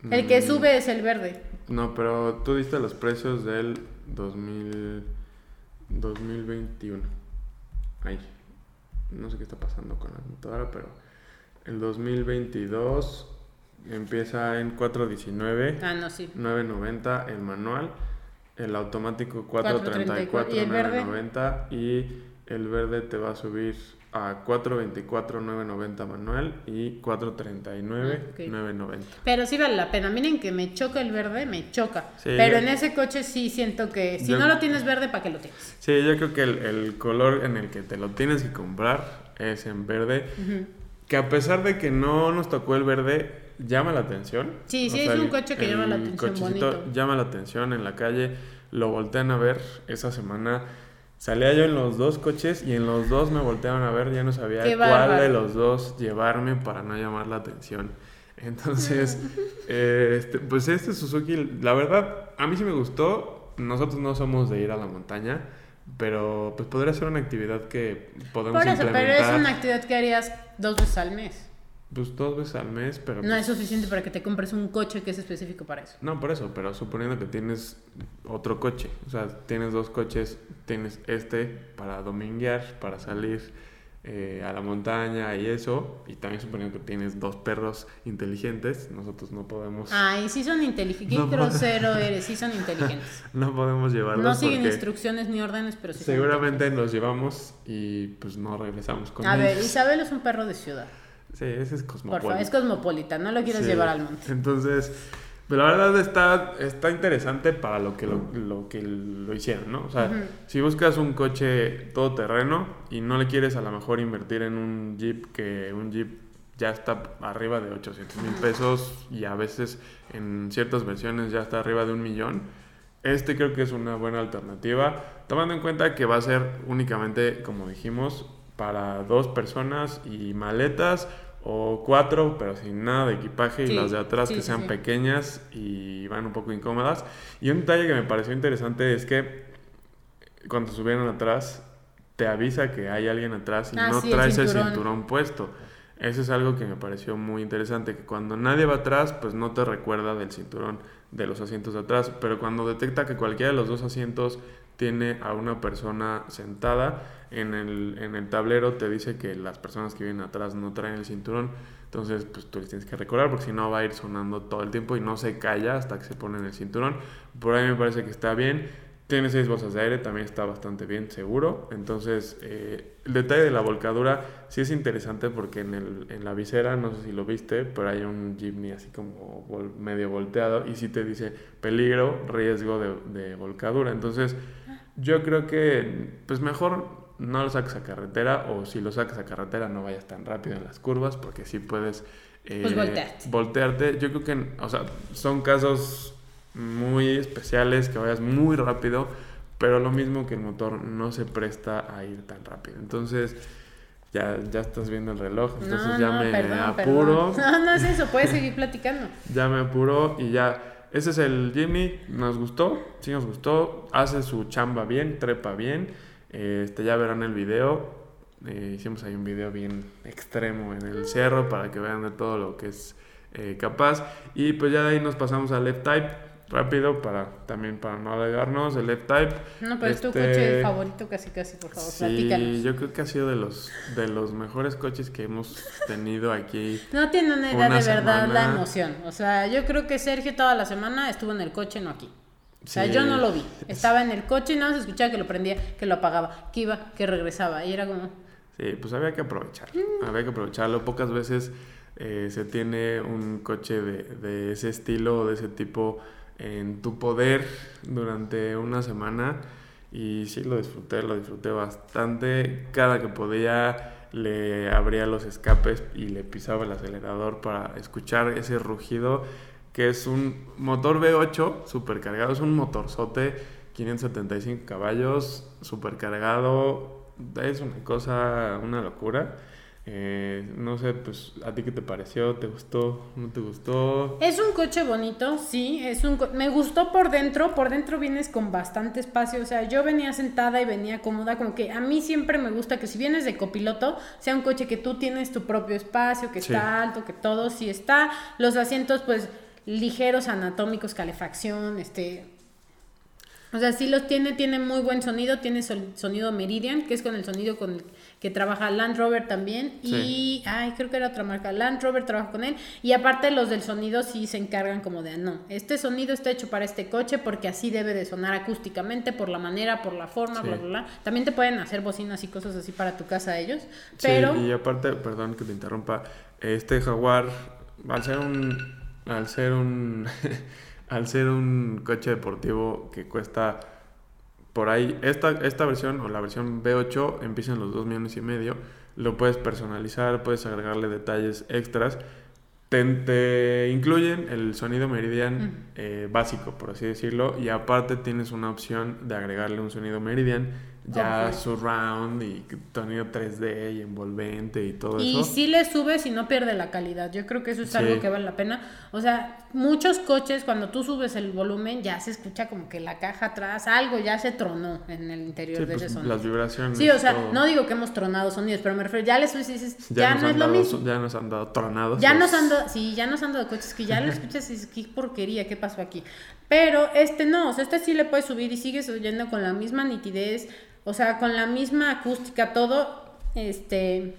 El que Mm. sube es el verde. No, pero tú diste los precios del 2000, 2021. Ay, no sé qué está pasando con la computadora, pero el 2022 empieza en 419, Ah, no, sí. 990 el manual, el automático 434, 434, ¿y el verde? 990 y el verde te va a subir a 424,990 manual y 439,990. Pero sí vale la pena. Miren que me choca el verde, me choca. Pero en ese coche sí siento que si no lo tienes verde, ¿para qué lo tienes? Sí, yo creo que el, color en el que te lo tienes que comprar es en verde. Que a pesar de que no nos tocó el verde, llama la atención. Sí, sí, es un coche que llama la atención. Bonito. Llama la atención en la calle. Lo voltean a ver esa semana Salía yo en los dos coches y en los dos me volteaban a ver, ya no sabía cuál de los dos llevarme para no llamar la atención. Entonces, este, pues este Suzuki, la verdad, a mí sí me gustó. Nosotros no somos de ir a la montaña, pero pues podría ser una actividad que podemos Por eso, pero es una actividad que harías dos veces al mes. Pues dos veces al mes, pero... No pues es suficiente para que te compres un coche que es específico para eso. No, por eso, pero suponiendo que tienes otro coche, o sea, tienes dos coches, tienes este para dominguear, para salir eh, a la montaña y eso, y también suponiendo que tienes dos perros inteligentes, nosotros no podemos... Ay, sí son inteligentes, qué grosero eres, sí son inteligentes. no podemos llevarlos No siguen instrucciones ni órdenes, pero sí Seguramente los llevamos y pues no regresamos con A ver, Isabel es un perro de ciudad. Sí, ese es cosmopolita. es cosmopolita, no lo quieres llevar al monte. Entonces, pero pues, la verdad está, está interesante para lo que lo, que lo hicieron, ¿no? O sea, si buscas un coche todoterreno y no le quieres a lo mejor invertir en un Jeep, que un Jeep ya está arriba de 800 mil pesos y a veces en ciertas versiones ya está arriba de un millón, este creo que es una buena alternativa, tomando en cuenta que va a ser únicamente, como dijimos, para dos personas y maletas o cuatro, pero sin nada de equipaje y las de atrás que sean pequeñas y van un poco incómodas. Y un detalle que me pareció interesante es que cuando subieron atrás te avisa que hay alguien atrás y ah, no traes el cinturón. puesto. Eso es algo que me pareció muy interesante, que cuando nadie va atrás, pues no te recuerda del cinturón de los asientos de atrás, pero cuando detecta que cualquiera de los dos asientos tiene a una persona sentada, en el, en el tablero te dice que las personas que vienen atrás no traen el cinturón. Entonces, pues tú les tienes que recordar porque si no va a ir sonando todo el tiempo y no se calla hasta que se pone en el cinturón. Por ahí me parece que está bien. Tiene seis bolsas de aire, también está bastante bien, seguro. Entonces, eh, el detalle de la volcadura sí es interesante porque en, el, en la visera, no sé si lo viste, pero hay un Jimny así como medio volteado y sí te dice peligro, riesgo de, de volcadura. Entonces, yo creo que, pues mejor no lo saques a carretera o si lo sacas a carretera no vayas tan rápido en las curvas porque si puedes eh, pues voltearte. voltearte. Yo creo que, o sea, son casos muy especiales que vayas muy rápido, pero lo mismo que el motor no se presta a ir tan rápido. Entonces, ya, ya estás viendo el reloj, entonces ya me apuro. No, no es eso, puedes seguir platicando. ya me apuro y ya. Ese es el Jimny, nos gustó, sí nos gustó, hace su chamba bien, trepa bien. Este, ya verán el video. Eh, hicimos ahí un video bien extremo en el cerro para que vean de todo lo que es eh, capaz. Y pues ya de ahí nos pasamos al left type rápido para también para no alegarnos el left type no pero es tu este, coche favorito casi casi por favor sí yo creo que ha sido de los de los mejores coches que hemos tenido aquí no tiene una idea de verdad la emoción o sea yo creo que Sergio toda la semana estuvo en el coche no aquí o sea, yo no lo vi. Estaba en el coche y nada más escuchaba que lo prendía, que lo apagaba, que iba, que regresaba. Y era como... Sí, pues había que aprovechar. Mm. Había que aprovecharlo. Pocas veces eh, se tiene un coche de, de ese estilo o de ese tipo en tu poder durante una semana. Y sí, lo disfruté, lo disfruté bastante. Cada que podía le abría los escapes y le pisaba el acelerador para escuchar ese rugido que es un motor V8 supercargado, es un motorzote 575 caballos, supercargado, es una cosa, una locura. Eh, no sé, pues, ¿a ti qué te pareció? ¿Te gustó? ¿No te gustó? Es un coche bonito, sí, es un me gustó por dentro, por dentro vienes con bastante espacio, o sea, yo venía sentada y venía cómoda, como que a mí siempre me gusta que si vienes de copiloto, sea un coche que tú tienes tu propio espacio, que está alto, que todo sí está, los asientos pues ligeros anatómicos, calefacción, este... O sea, sí los tiene, tiene muy buen sonido, tiene sonido Meridian, que es con el sonido con el que trabaja Land Rover también. Y, ay, creo que era otra marca, Land Rover trabaja con él. Y aparte los del sonido sí se encargan como de, no, este sonido está hecho para este coche porque así debe de sonar acústicamente, por la manera, por la forma, Sí. bla, bla, bla. También te pueden hacer bocinas y cosas así para tu casa ellos. Sí, Pero... y aparte, perdón que te interrumpa, este Jaguar, al ser un, al ser un, al ser un coche deportivo que cuesta por ahí, esta, esta versión o la versión B8 empieza en los 2 millones y medio, lo puedes personalizar, puedes agregarle detalles extras, te, te incluyen el sonido Meridian eh, básico, por así decirlo, y aparte tienes una opción de agregarle un sonido Meridian ya Ok. surround y sonido 3D y envolvente y todo Y eso. si le subes y no pierde la calidad. Yo creo que eso es Sí. algo que vale la pena. O sea, muchos coches, cuando tú subes el volumen, ya se escucha como que la caja atrás, algo ya se tronó en el interior Sí, de pues, ese sonido. las vibraciones. Sí, o sea, todo. no digo que hemos tronado sonidos, pero me refiero, ya le subes y dices, ya, nos no es lo mismo. Ya nos han dado tronados. Ya los- nos han dado, sí, ya nos han dado coches que ya lo escuchas y dices, qué porquería, qué pasó aquí. Pero este no, o sea, este sí le puedes subir y sigues oyendo con la misma nitidez, o sea, con la misma acústica, todo, este,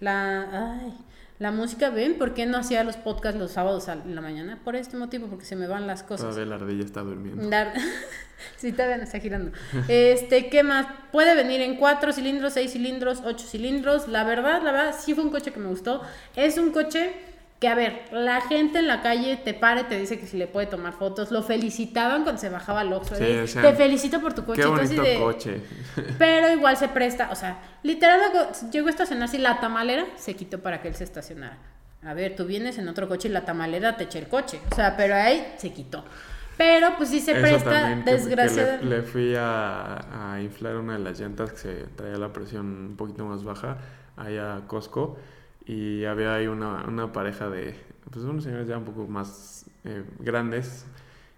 la, ay, la música, ¿ven? ¿Por qué no hacía los podcasts los sábados a- en la mañana? Por este motivo, porque se me van las cosas. Todavía la ardilla está durmiendo. Dar... sí, todavía no está girando. Este, ¿qué más? Puede venir en 4 cilindros, 6 cilindros, 8 cilindros. La verdad, la verdad, sí fue un coche que me gustó. Es un coche que, a ver, la gente en la calle te para y te dice que si le puede tomar fotos. Lo felicitaban cuando se bajaba al Oxxo. Sí, de, o sea, te felicito por tu coche. Qué bonito de- coche. Pero igual se presta, o sea, literal llegó a estacionarse y la tamalera se quitó para que él se estacionara. A ver, tú vienes en otro coche y la tamalera te echa el coche. O sea, pero ahí se quitó. Pero pues sí se Eso presta, desgraciadamente. le, le fui a, a inflar una de las llantas que se traía la presión un poquito más baja ahí a Costco y había ahí una, una pareja de, pues unos señores ya un poco más eh, grandes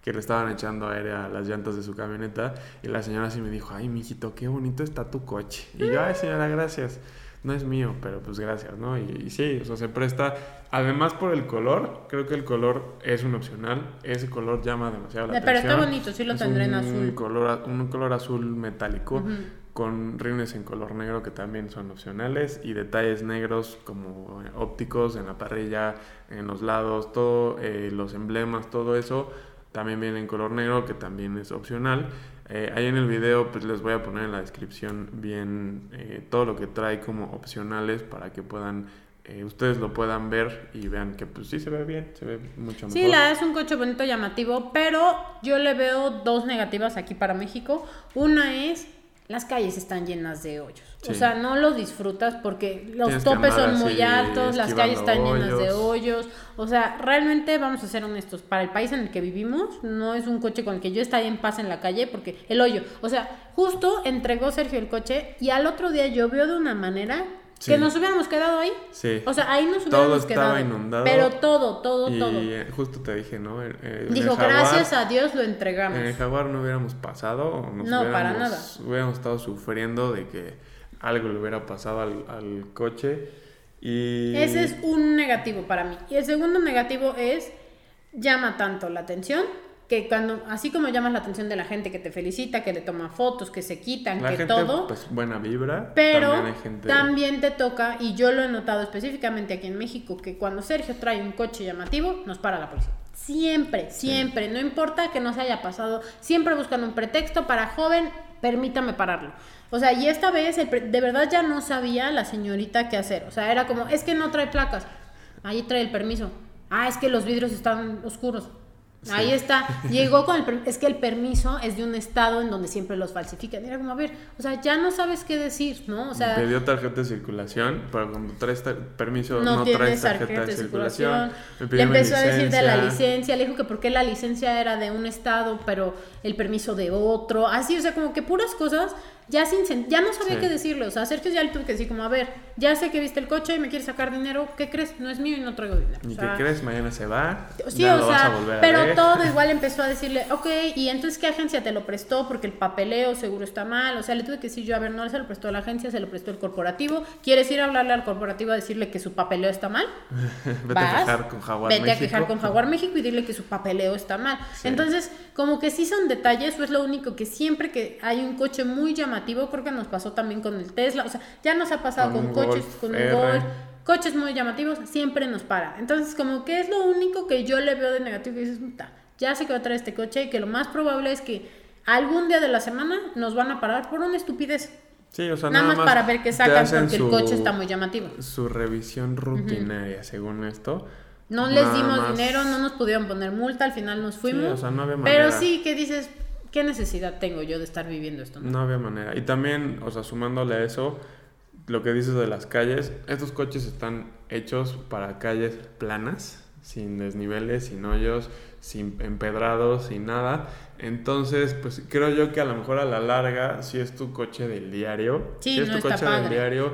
que le estaban echando aire a las llantas de su camioneta y la señora sí me dijo, ay, mijito, qué bonito está tu coche. Y yo, ay, señora, gracias. No es mío, pero pues gracias, ¿no? Y, y sí, o sea, se presta, además por el color, creo que el color es un opcional, ese color llama demasiado la Eh, Pero atención. está bonito, sí lo Es tendré en azul. Color, un color azul metálico. Con rines en color negro que también son opcionales y detalles negros como eh, ópticos en la parrilla, en los lados, todo, eh, los emblemas, todo eso también viene en color negro que también es opcional. Eh, ahí en el video pues les voy a poner en la descripción bien eh, todo lo que trae como opcionales para que puedan eh, ustedes lo puedan ver y vean que pues sí se ve bien, se ve mucho mejor. Sí, la es un coche bonito, llamativo, pero yo le veo dos negativas aquí para México. Una es, las calles están llenas de hoyos. O sea, no lo disfrutas porque los Tienes topes son muy altos, las calles están llenas de hoyos. hoyos. O sea, realmente vamos a ser honestos, para el país en el que vivimos, no es un coche con el que yo estaría en paz en la calle porque el hoyo, o sea, justo entregó Sergio el coche y al otro día llovió de una manera que Sí. nos hubiéramos quedado ahí. Sí. O sea, ahí nos Todo hubiéramos estaba quedado. inundado. Pero todo, todo, y todo. eh, justo te dije, ¿no? Eh, eh, en Dijo, Jaguar- gracias a Dios lo entregamos. En el Jaguar no hubiéramos pasado, o nos No, para nada. Hubiéramos estado sufriendo de que algo le hubiera pasado al, al coche. Y Ese es un negativo para mí. Y el segundo negativo es, llama tanto la atención que cuando, así como llamas la atención de la gente que te felicita, que le toma fotos, que se quitan, la que gente, todo, pues buena vibra. pero también gente. también te toca, y yo lo he notado específicamente aquí en México, que cuando Sergio trae un coche llamativo, nos para la policía. Siempre, siempre, no importa que no se haya pasado, siempre buscan un pretexto para joven, permítame pararlo. O sea, y esta vez de verdad ya no sabía la señorita qué hacer. O sea, era como, es que no trae placas. Ahí trae el permiso. Ah, es que los vidrios están oscuros. Ahí está. Llegó con el es que el permiso es de un estado en donde siempre los falsifican. Era como, a ver, o sea, ya no sabes qué decir, ¿no? O sea, Me dio tarjeta de circulación, pero cuando traes permiso no, no, traes tarjeta de circulación. Le empezó a decir de la licencia. le dijo que porque la licencia era de un estado, pero el permiso de otro. Así, o sea, como que puras cosas, ya sin ya no sabía Sí. qué decirle. O sea, Sergio ya le tuve que decir como, a ver, ya sé que viste el coche y me quieres sacar dinero, ¿qué crees? No es mío y no traigo dinero. ¿Y O sea, qué crees? Mañana se va. Sí, ya o lo vas sea, a volver a pero ver. todo igual empezó a decirle, ok, y entonces qué agencia te lo prestó porque el papeleo seguro está mal. O sea, le tuve que decir yo, a ver, no se lo prestó la agencia, se lo prestó el corporativo. ¿Quieres ir a hablarle al corporativo a decirle que su papeleo está mal? Vete a quejar con Jaguar Vete México. a quejar con Jaguar México y dile que su papeleo está mal. Sí. Entonces, como que sí son detalles, eso es lo único que siempre que hay un coche muy llamativo, creo que nos pasó también con el Tesla, o sea, ya nos ha pasado Con coches, Golf con un. Golf, coches muy llamativos, siempre nos para. Entonces, como que es lo único que yo le veo de negativo que dices, "Puta, ya sé que va a traer este coche y que lo más probable es que algún día de la semana nos van a parar por una estupidez. Sí, o sea, nada, más para ver qué sacan porque su- el coche está muy llamativo. Su revisión rutinaria, según esto. No les dimos más- dinero, no nos pudieron poner multa, al final nos fuimos. o sea, no había Pero manera. sí que dices, ¿qué necesidad tengo yo de estar viviendo esto? no? No había manera. Y también, o sea, sumándole a eso, lo que dices de las calles, estos coches están hechos para calles planas, sin desniveles, sin hoyos, sin empedrados, sin nada. Entonces, pues creo yo que a lo mejor a la larga, si es tu coche del diario, Sí, si es no tu coche del diario,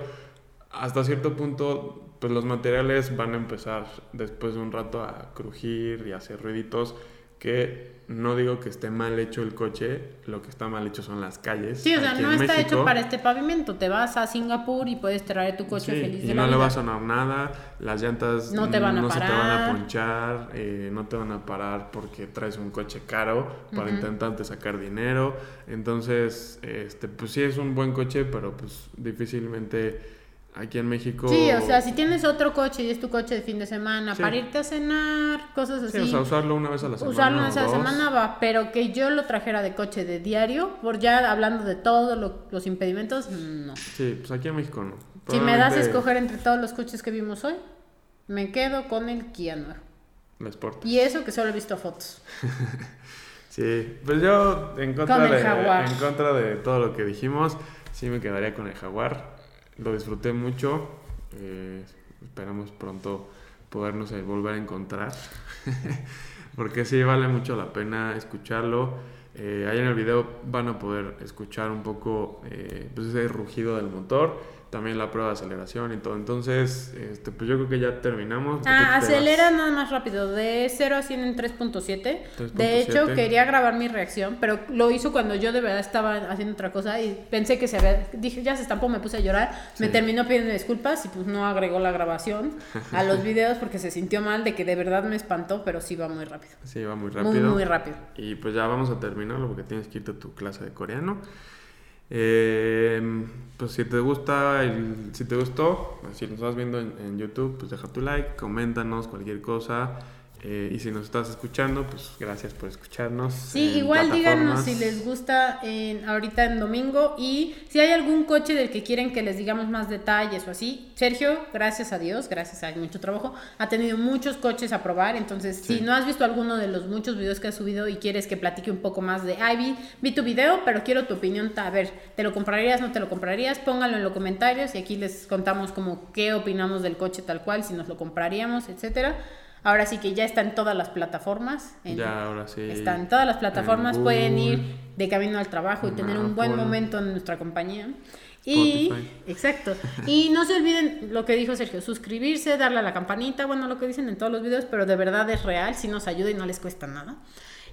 hasta cierto punto, pues los materiales van a empezar después de un rato a crujir y a hacer ruiditos que no digo que esté mal hecho el coche, lo que está mal hecho son las calles. Sí, o sea, no está México. hecho para este pavimento. Te vas a Singapur y puedes traer tu coche Sí, feliz y de no la le vida. va a sonar nada, las llantas No te van a no se te van a ponchar, eh, no te van a parar porque traes un coche caro para Ujú. intentarte sacar dinero. Entonces, este, pues sí es un buen coche, pero pues difícilmente aquí en México... Sí, o sea, si tienes otro coche y es tu coche de fin de semana Sí. para irte a cenar, cosas así. Sí, o sea, usarlo una vez a la semana. Usarlo una vez a la semana va, pero que yo lo trajera de coche de diario, por ya hablando de todos lo- los impedimentos, no. Sí, pues aquí en México no. Si me das a escoger entre todos los coches que vimos hoy, me quedo con el Kia nuevo. la Sport. Y eso que solo he visto fotos. Sí, pues yo en contra, Con de, Jaguar. en contra de todo lo que dijimos, sí me quedaría con el Jaguar. Lo disfruté mucho. eh, esperamos pronto podernos eh, volver a encontrar. Porque sí vale mucho la pena escucharlo. Eh, ahí en el video van a poder escuchar un poco eh, pues ese rugido del motor. También la prueba de aceleración y todo. Entonces, este, pues yo creo que ya terminamos. Ah, acelera nada más rápido, de 0 a 100 en 3.7. 3.7. De hecho, quería grabar mi reacción, pero lo hizo cuando yo de verdad estaba haciendo otra cosa y pensé que se había... Dije, ya se estampó, me puse a llorar. Me terminó pidiendo disculpas y pues no agregó la grabación a los videos porque se sintió mal de que de verdad me espantó, pero sí va muy rápido. Sí, va muy Muy, rápido. muy rápido. Y pues ya vamos a terminarlo porque tienes que irte a tu clase de coreano. Eh, pues si te gusta, el- si te gustó, si nos estás viendo en, en YouTube, pues deja tu like, coméntanos cualquier cosa. Eh, y si nos estás escuchando, pues gracias por escucharnos. Sí, igual díganos si les gusta en, ahorita en domingo y si hay algún coche del que quieren que les digamos más detalles o así. Sergio, gracias a Dios, gracias a mucho trabajo, ha tenido muchos coches a probar. Entonces, Sí. si no has visto alguno de los muchos videos que has subido y quieres que platique un poco más de, ay, vi, vi tu video, pero quiero tu opinión. A ver, ¿te lo comprarías, no te lo comprarías? Póngalo en los comentarios y aquí les contamos como qué opinamos del coche tal cual, si nos lo compraríamos, etcétera. Ahora sí que ya está en todas las plataformas. En, Ya, ahora sí. Está en todas las plataformas, en pueden ir de camino al trabajo y en tener un buen momento en nuestra compañía. Y Spotify. exacto. Y no se olviden lo que dijo Sergio, suscribirse, darle a la campanita, bueno, lo que dicen en todos los videos, pero de verdad es real, si nos ayuda y no les cuesta nada.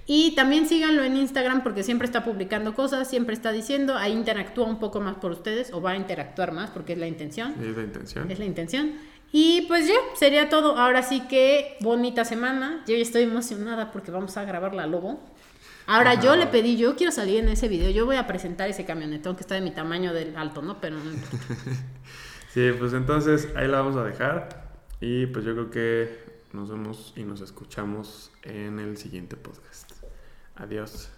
Y también síganlo en Instagram porque siempre está publicando cosas, siempre está diciendo, ahí interactúa un poco más por ustedes o va a interactuar más porque es la intención. Es la intención. Es la intención. Y pues ya, sería todo. Ahora sí que bonita semana. Yo ya estoy emocionada porque vamos a grabar la lobo. Ahora Ajá. yo le pedí, yo quiero salir en ese video. Yo voy a presentar ese camionetón que está de mi tamaño del alto, ¿no? Pero no importa. Sí, pues entonces ahí la vamos a dejar. Y pues yo creo que nos vemos y nos escuchamos en el siguiente podcast. Adiós.